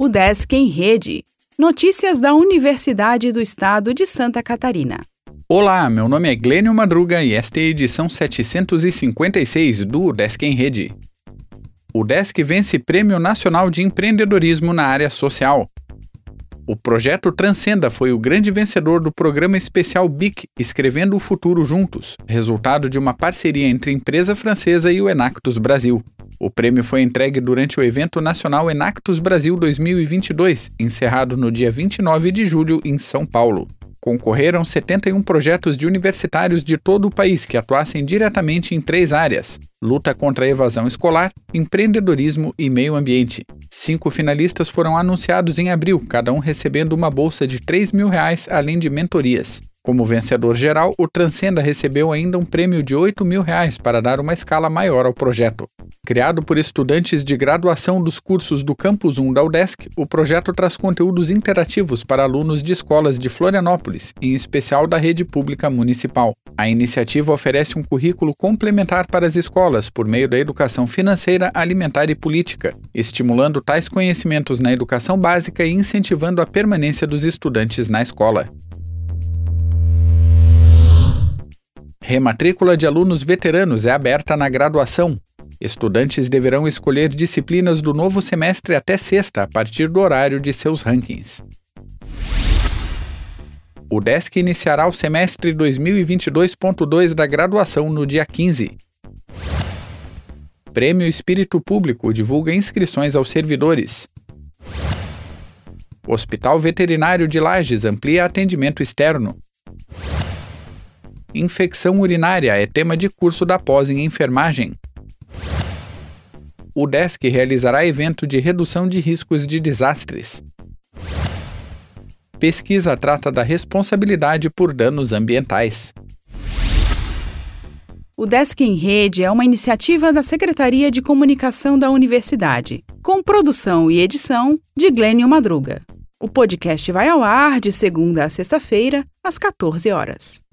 O Desk em Rede. Notícias da Universidade do Estado de Santa Catarina. Olá, meu nome é Glênio Madruga e esta é a edição 756 do Desk em Rede. O Desk vence Prêmio Nacional de Empreendedorismo na área social. O projeto Transcenda foi o grande vencedor do programa especial BIC Escrevendo o Futuro Juntos, resultado de uma parceria entre a empresa francesa e o Enactus Brasil. O prêmio foi entregue durante o evento nacional Enactus Brasil 2022, encerrado no dia 29 de julho em São Paulo. Concorreram 71 projetos de universitários de todo o país que atuassem diretamente em três áreas: luta contra a evasão escolar, empreendedorismo e meio ambiente. Cinco finalistas foram anunciados em abril, cada um recebendo uma bolsa de 3 mil reais, além de mentorias. Como vencedor geral, o Transcenda recebeu ainda um prêmio de 8 mil reais para dar uma escala maior ao projeto. Criado por estudantes de graduação dos cursos do Campus 1 da UDESC, o projeto traz conteúdos interativos para alunos de escolas de Florianópolis, em especial da rede pública municipal. A iniciativa oferece um currículo complementar para as escolas por meio da educação financeira, alimentar e política, estimulando tais conhecimentos na educação básica e incentivando a permanência dos estudantes na escola. Rematrícula de alunos veteranos é aberta na graduação. Estudantes deverão escolher disciplinas do novo semestre até sexta, a partir do horário de seus rankings. O DESC iniciará o semestre 2022.2 da graduação no dia 15. Prêmio Espírito Público divulga inscrições aos servidores. Hospital Veterinário de Lages amplia atendimento externo. Infecção urinária é tema de curso da pós em enfermagem. O DESC realizará evento de redução de riscos de desastres. Pesquisa trata da responsabilidade por danos ambientais. O Desk em Rede é uma iniciativa da Secretaria de Comunicação da Universidade, com produção e edição de Glênio Madruga. O podcast vai ao ar de segunda a sexta-feira, às 14 horas.